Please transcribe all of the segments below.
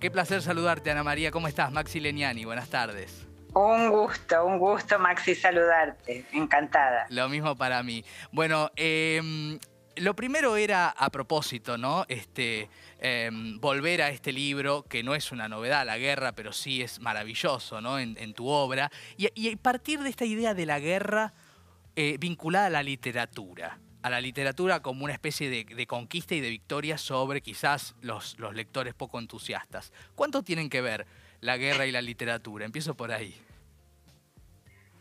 Qué placer saludarte, Ana María. ¿Cómo estás? Maxi Leniani, buenas tardes. Un gusto, un gusto, Maxi, saludarte. Encantada. Lo mismo para mí. Bueno, em, lo primero era a propósito, ¿no? Este, em, volver a este libro, que no es una novedad, la guerra, pero sí es maravilloso, ¿no? En, tu obra. Y, partir de esta idea de la guerra eh, vinculada a la literatura a la literatura como una especie de, conquista y de victoria sobre quizás los, los, lectores poco entusiastas. ¿Cuánto tienen que ver la guerra y la literatura? Empiezo por ahí.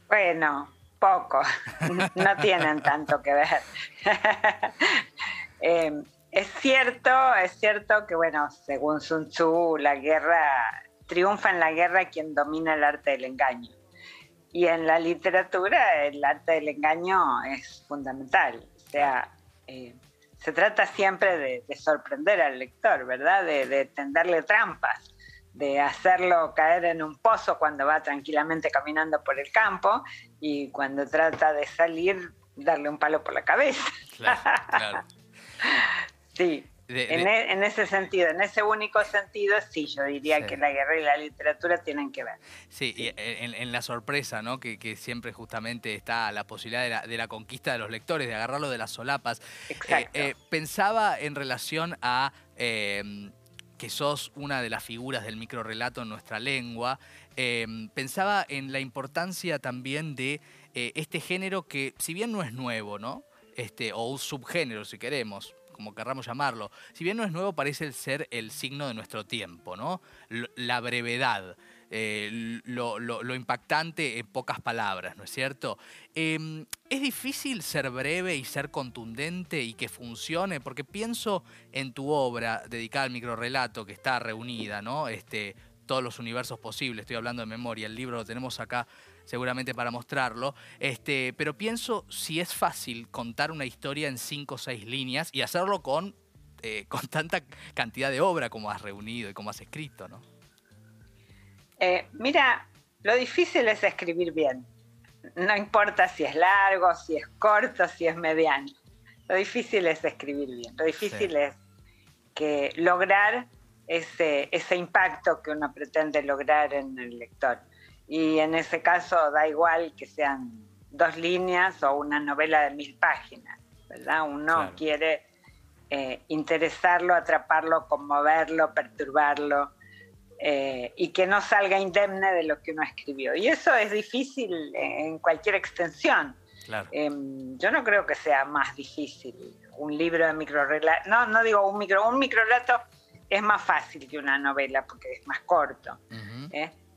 Bueno, poco. No tienen tanto que ver. Em, es cierto, es cierto que, bueno, según Sun Tzu, la guerra, triunfa en la guerra quien domina el arte del engaño. Y en la literatura el arte del engaño es fundamental. O sea, eh, se trata siempre de, sorprender al lector, ¿verdad? De, tenderle trampas, de hacerlo caer en un pozo cuando va tranquilamente caminando por el campo y cuando trata de salir, darle un palo por la cabeza. Claro, claro. sí. E, en, ese sentido, en ese único sentido, sí, yo diría que la guerra y la literatura tienen que ver. Sí, y en, la sorpresa, ¿no? Que, siempre justamente está la posibilidad de la, conquista de los lectores, de agarrarlo de las solapas. Eh, Exacto. Eh, pensaba en relación a em, que sos una de las figuras del microrelato en nuestra lengua, pensaba en la importancia también de eh, este género que, si bien no es nuevo, ¿no? Este, o un subgénero, si queremos, como querramos llamarlo, si bien no es nuevo, parece ser el signo de nuestro tiempo, ¿no? La brevedad. Eh, lo, impactante en pocas palabras, ¿no es cierto? Em, es difícil ser breve y ser contundente y que funcione, porque pienso en tu obra dedicada al microrelato que está reunida, ¿no? Este, todos los universos posibles, estoy hablando de memoria, el libro lo tenemos acá seguramente para mostrarlo, este, pero pienso si es fácil contar una historia en cinco o seis líneas y hacerlo con, eh, con tanta cantidad de obra como has reunido y como has escrito, ¿no? Eh, mira, lo difícil es escribir bien. No importa si es largo, si es corto, si es mediano. Lo difícil es escribir bien. Lo difícil es que lograr ese, ese impacto que uno pretende lograr en el lector. Y en ese caso da igual que sean dos líneas o una novela de mil páginas, ¿verdad? Uno quiere eh, interesarlo, atraparlo, conmoverlo, perturbarlo eh, y que no salga indemne de lo que uno escribió. Y eso es difícil en cualquier extensión. Em, yo no creo que sea más difícil un libro de microrelato. No, no digo un micro, un microrelato es más fácil que una novela porque es más corto.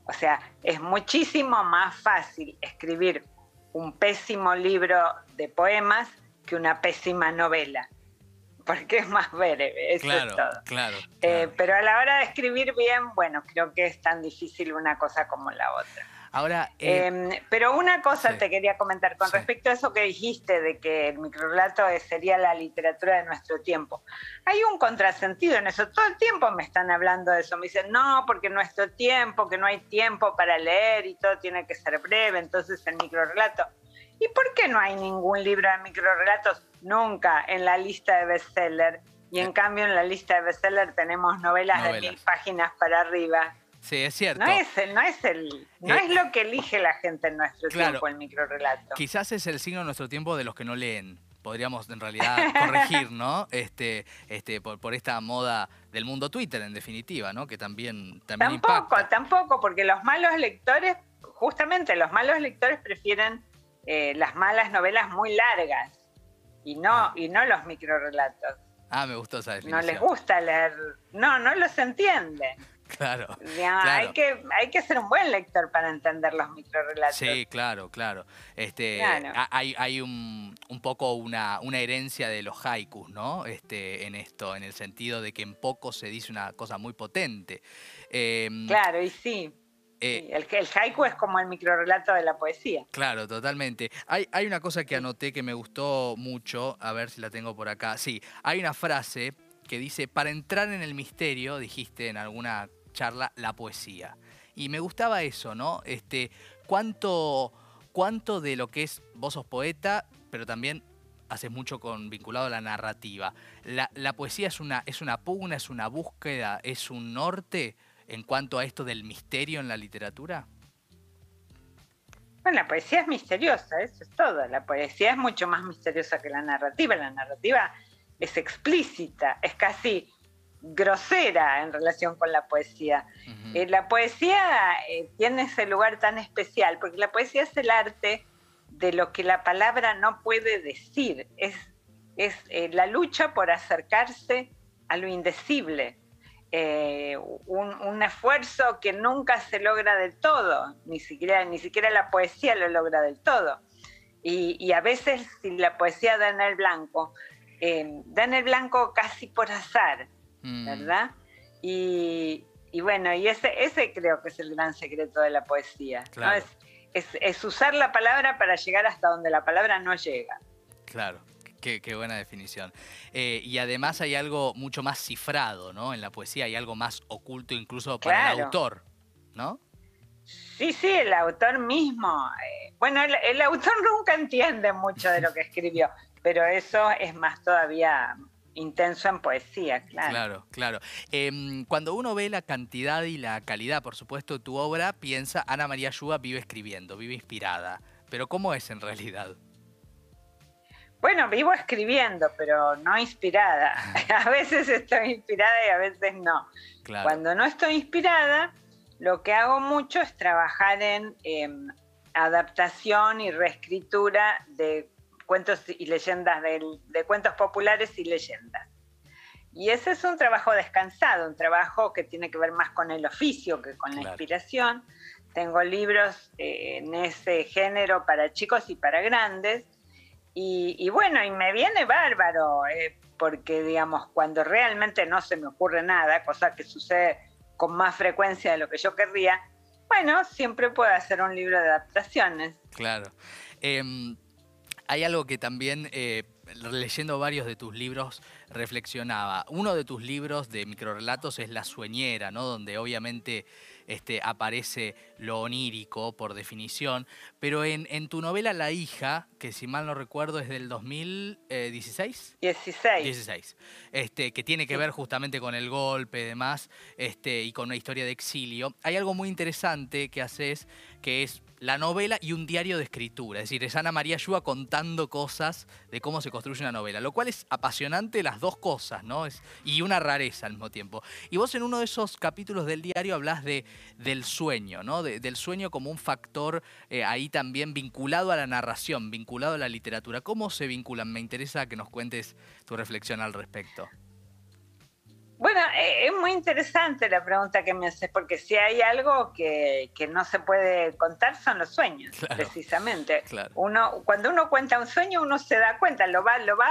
O sea, es muchísimo más fácil escribir un pésimo libro de poemas que una pésima novela, porque es más breve, eso es todo. Claro, eh, pero a la hora de escribir bien, bueno, creo que es tan difícil una cosa como la otra. Ahora, eh, em, pero una cosa te quería comentar con respecto a eso que dijiste de que el microrelato sería la literatura de nuestro tiempo. Hay un contrasentido en eso. Todo el tiempo me están hablando de eso. Me dicen, no, porque nuestro tiempo, que no hay tiempo para leer y todo tiene que ser breve, entonces el microrelato. ¿Y por qué no hay ningún libro de microrelatos nunca en la lista de bestseller? Y en cambio en la lista de bestseller tenemos novelas. de mil páginas para arriba Sí, es cierto. No es, no es, el, no es lo que elige la gente en nuestro tiempo, el microrelato. Quizás es el signo de nuestro tiempo de los que no leen. Podríamos en realidad corregir, ¿no? Este, este, por, por esta moda del mundo Twitter, en definitiva, ¿no? Que también, también Tampoco, tampoco, porque los malos lectores, justamente los malos lectores prefieren eh, las malas novelas muy largas y no, ah. y no los microrelatos. Ah, me gustó esa definición. No les gusta leer, no, no los entienden. Claro, Hay, que, hay que ser un buen lector para entender los microrelatos. Sí, claro, claro. Este, Hay, hay un, un, poco una, una herencia de los haikus, ¿no? Este, en esto, en el sentido de que en poco se dice una cosa muy potente. Em, claro, y sí. Eh, el, el, haiku es como el microrelato de la poesía. Claro, totalmente. Hay, hay una cosa que anoté que me gustó mucho, a ver si la tengo por acá. Sí, hay una frase que dice, para entrar en el misterio, dijiste en alguna charla la poesía. Y me gustaba eso, ¿no? Este, cuánto, cuánto de lo que es, vos sos poeta, pero también haces mucho con vinculado a la narrativa. ¿La, poesía es una, es una pugna, es una búsqueda, es un norte en cuanto a esto del misterio en la literatura? Bueno, la poesía es misteriosa, eso es todo. La poesía es mucho más misteriosa que la narrativa. La narrativa es explícita, es casi grosera en relación con la poesía. Eh, la poesía eh, tiene ese lugar tan especial, porque la poesía es el arte de lo que la palabra no puede decir, es, es eh, la lucha por acercarse a lo indecible, un, esfuerzo que nunca se logra del todo, ni siquiera, ni siquiera la poesía lo logra del todo. Y, a veces si la poesía da en el blanco, da en el blanco casi por azar, Mm. ¿verdad? Y, bueno, y ese, ese creo que es el gran secreto de la poesía. Es, usar la palabra para llegar hasta donde la palabra no llega. Claro. Qué, buena definición. Eh, y además hay algo mucho más cifrado, ¿no? En la poesía hay algo más oculto incluso para el autor, ¿no? Sí, sí, el autor mismo. Eh, bueno, el, autor nunca entiende mucho de lo que escribió, pero eso es más todavía intenso en poesía, claro. Claro, claro. Em, cuando uno ve la cantidad y la calidad, por supuesto, tu obra, piensa, Ana María Yuba vive escribiendo, vive inspirada. Pero ¿cómo es en realidad? Bueno, vivo escribiendo, pero no inspirada. a veces estoy inspirada y a veces no. Cuando no estoy inspirada, lo que hago mucho es trabajar en em, adaptación y reescritura de cuentos y leyendas de cuentos populares y leyendas. Y ese es un trabajo descansado, un trabajo que tiene que ver más con el oficio que con la inspiración. Tengo libros eh, en ese género para chicos y para grandes. Y, bueno, y me viene bárbaro, eh, porque digamos, cuando realmente no se me ocurre nada, cosa que sucede con más frecuencia de lo que yo querría, bueno, siempre puedo hacer un libro de adaptaciones. Claro. Eh, hay algo que también, eh, leyendo varios de tus libros, reflexionaba. Uno de tus libros de microrelatos es La Sueñera, ¿no? Donde obviamente este, aparece lo onírico por definición. Pero en, tu novela La hija, que si mal no recuerdo es del 2016. 16. 16. Este, que tiene que ver justamente con el golpe y demás, este, y con una historia de exilio. Hay algo muy interesante que haces, que es la novela y un diario de escritura. Es decir, es Ana María Yua contando cosas de cómo se construye una novela, lo cual es apasionante las dos cosas, ¿no? Es, y una rareza al mismo tiempo. Y vos en uno de esos capítulos del diario hablas de, del sueño, ¿no? del sueño como un factor eh, ahí también vinculado a la narración, vinculado a la literatura. ¿Cómo se vinculan? Me interesa que nos cuentes tu reflexión al respecto. Bueno, eh, es muy interesante la pregunta que me haces, porque si hay algo que, no se puede contar son los sueños, precisamente. Uno, cuando uno cuenta un sueño, uno se da cuenta, lo va, lo va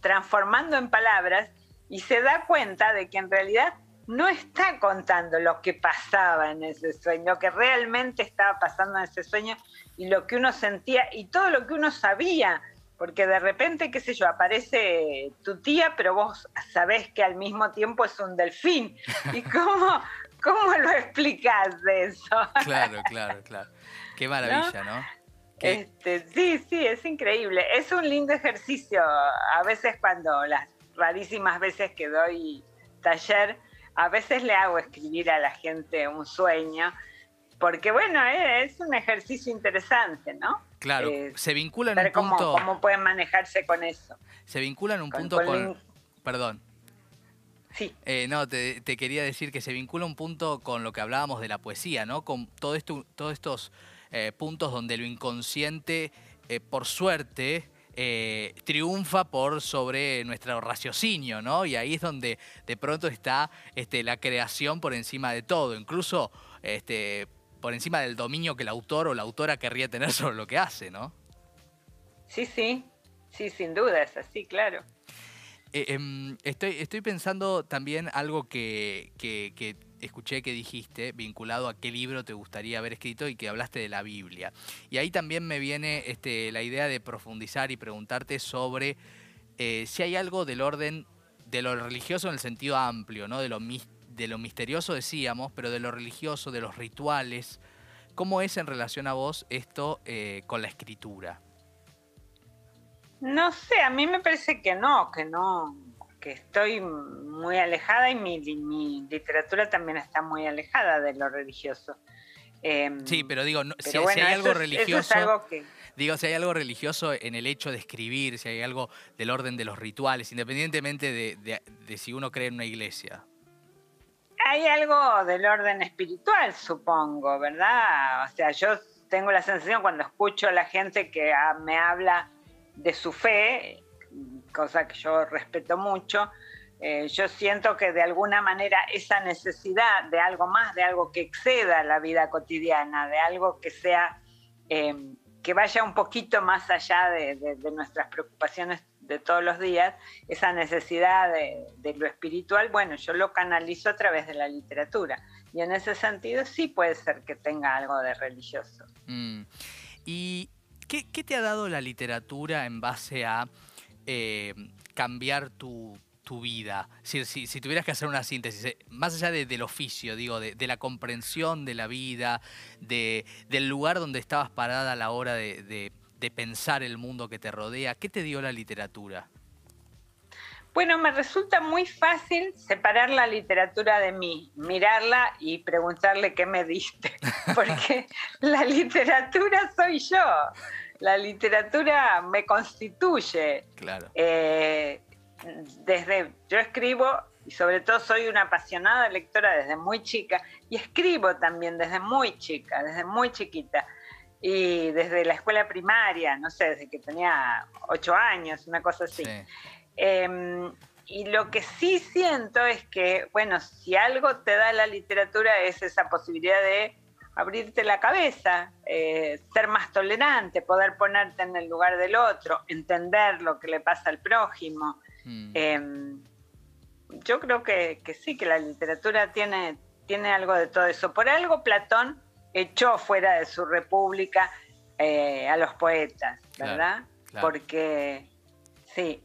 transformando en palabras y se da cuenta de que en realidad no está contando lo que pasaba en ese sueño, lo que realmente estaba pasando en ese sueño y lo que uno sentía y todo lo que uno sabía porque de repente, qué sé yo, aparece tu tía, pero vos sabés que al mismo tiempo es un delfín. ¿Y cómo, cómo lo explicás de eso? Claro, claro, claro. Qué maravilla, ¿no? Este, sí, sí, es increíble. Es un lindo ejercicio. A veces cuando las rarísimas veces que doy taller, a veces le hago escribir a la gente un sueño, porque bueno, es un ejercicio interesante, ¿no? Claro, eh, se vincula en un punto. Cómo pueden manejarse con eso. Se vincula en un punto con. Perdón. Sí. Eh, no, te, quería decir que se vincula un punto con lo que hablábamos de la poesía, ¿no? Con todo esto, todos estos eh, puntos donde lo inconsciente, por suerte, triunfa por sobre nuestro raciocinio, ¿no? Y ahí es donde de pronto está este, la creación por encima de todo. Incluso este, por encima del dominio que el autor o la autora querría tener sobre lo que hace, ¿no? Sí, sí, sí, sin duda, es así, claro. Eh, em, estoy, estoy pensando también algo que, escuché que dijiste, vinculado a qué libro te gustaría haber escrito y que hablaste de la Biblia. Y ahí también me viene este, la idea de profundizar y preguntarte sobre eh, si hay algo del orden de lo religioso en el sentido amplio, ¿no? de lo místico de lo misterioso decíamos, pero de lo religioso, de los rituales. ¿Cómo es en relación a vos esto eh, con la escritura? No sé, a mí me parece que no, que no, que estoy muy alejada y mi, literatura también está muy alejada de lo religioso. Em, sí, pero digo, si, hay algo religioso, digo, si hay algo religioso en el hecho de escribir, si hay algo del orden de los rituales, independientemente de si uno cree en una iglesia. Hay algo del orden espiritual, supongo, ¿verdad? O sea, yo tengo la sensación cuando escucho a la gente que ah, me habla de su fe, cosa que yo respeto mucho, eh, yo siento que de alguna manera esa necesidad de algo más, de algo que exceda la vida cotidiana, de algo que sea, eh, que vaya un poquito más allá de, nuestras preocupaciones de todos los días, esa necesidad de, lo espiritual, bueno, yo lo canalizo a través de la literatura. Y en ese sentido sí puede ser que tenga algo de religioso. Mm. ¿Y qué, te ha dado la literatura en base a eh, cambiar tu, vida? Si, si, tuvieras que hacer una síntesis, eh, más allá del oficio, digo, de, la comprensión de la vida, de, del lugar donde estabas parada a la hora de, de pensar el mundo que te rodea, ¿qué te dio la literatura? Bueno, me resulta muy fácil separar la literatura de mí, mirarla y preguntarle qué me diste, porque la literatura soy yo, la literatura me constituye. Claro. Eh, desde yo escribo y sobre todo soy una apasionada lectora desde muy chica y escribo también desde muy chica, desde muy chiquita y desde la escuela primaria, no sé, desde que tenía ocho años, una cosa así. Em, y lo que sí siento es que, bueno, si algo te da la literatura es esa posibilidad de abrirte la cabeza, eh, ser más tolerante, poder ponerte en el lugar del otro, entender lo que le pasa al prójimo. Mm. Em, yo creo que, sí, que la literatura tiene, tiene algo de todo eso. Por algo Platón echó fuera de su república eh, a los poetas, ¿verdad? Porque Sí,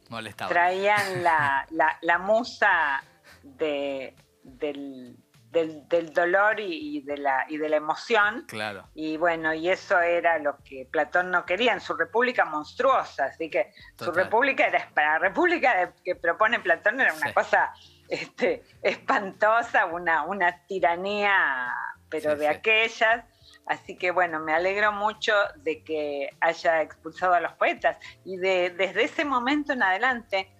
traían la, la, musa de, del, del, dolor y, de la, y de la emoción. Claro. Y bueno, y eso era lo que Platón no quería en su república monstruosa. Así que su república era, para la república que propone Platón era una cosa este, espantosa, una, una tiranía, pero de aquellas. Así que bueno, me alegro mucho de que haya expulsado a los poetas y de, desde ese momento en adelante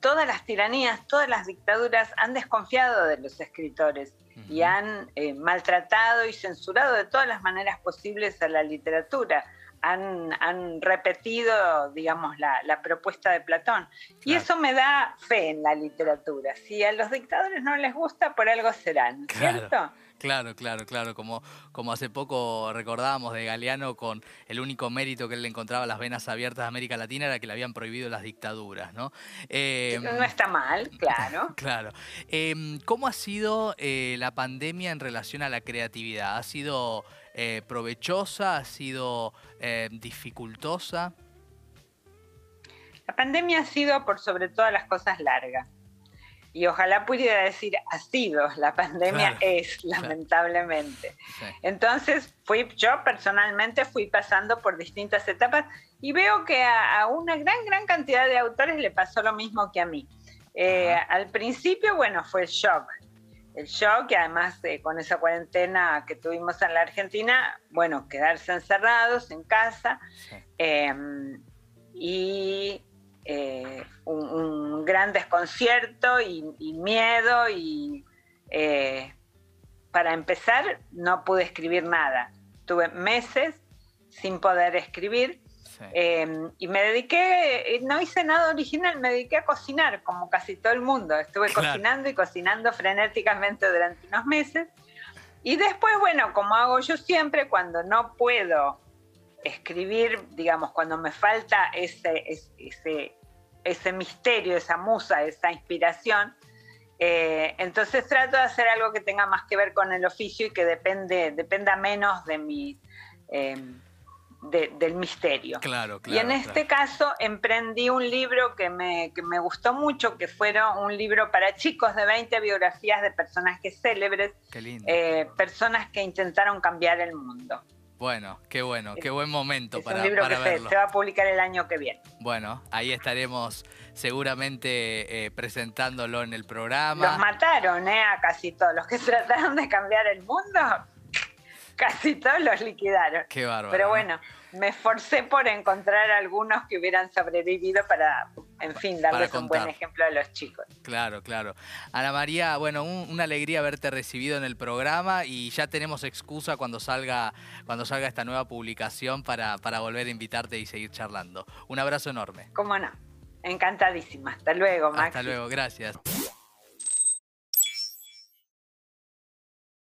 todas las tiranías, todas las dictaduras han desconfiado de los escritores y han eh, maltratado y censurado de todas las maneras posibles a la literatura. Han, repetido, digamos, la, propuesta de Platón. Y eso me da fe en la literatura. Si a los dictadores no les gusta, por algo serán, ¿cierto? Claro, claro, claro. Como, como hace poco recordábamos de Galeano con el único mérito que él le encontraba a las venas abiertas de América Latina era que le habían prohibido las dictaduras, ¿no? Em, no está mal, claro. Claro. Em, ¿Cómo ha sido eh, la pandemia en relación a la creatividad? ¿Ha sido eh, provechosa? ¿Ha sido eh, dificultosa? La pandemia ha sido por sobre todas las cosas larga y ojalá pudiera decir ha sido, la pandemia es, lamentablemente. Entonces, fui, yo personalmente fui pasando por distintas etapas y veo que a, una gran, gran cantidad de autores le pasó lo mismo que a mí. Eh, al principio, bueno, fue el shock. El shock, y además con esa cuarentena que tuvimos en la Argentina, bueno, quedarse encerrados en casa. Em, y eh, un, gran desconcierto y, miedo y eh, para empezar no pude escribir nada. Tuve meses sin poder escribir em, y me dediqué, no hice nada original, me dediqué a cocinar como casi todo el mundo. Estuve cocinando y cocinando frenéticamente durante unos meses. Y después, bueno, como hago yo siempre, cuando no puedo escribir, digamos, cuando me falta ese, ese, ese misterio, esa musa, esa inspiración, eh, entonces trato de hacer algo que tenga más que ver con el oficio y que depende, dependa menos de mi, em, del misterio. Claro, y en este caso emprendí un libro que me, que me, gustó mucho, que fueron un libro para chicos de 20 biografías de personajes célebres, eh, personas que intentaron cambiar el mundo. Bueno, qué bueno, qué buen momento es para, un libro para que verlo. Se, se va a publicar el año que viene. Bueno, ahí estaremos seguramente eh, presentándolo en el programa. Los mataron, ¿eh? A casi todos. Los que trataron de cambiar el mundo, casi todos los liquidaron. Qué bárbaro. Pero ¿no? bueno, me esforcé por encontrar algunos que hubieran sobrevivido para, en fin, darles un buen ejemplo a los chicos. Claro, claro. Ana María, bueno, un- una alegría haberte recibido en el programa y ya tenemos excusa cuando salga, cuando salga esta nueva publicación para, para volver a invitarte y seguir charlando. Un abrazo enorme. ¿Cómo no? Encantadísima. Hasta luego, Maxi. Hasta luego, gracias.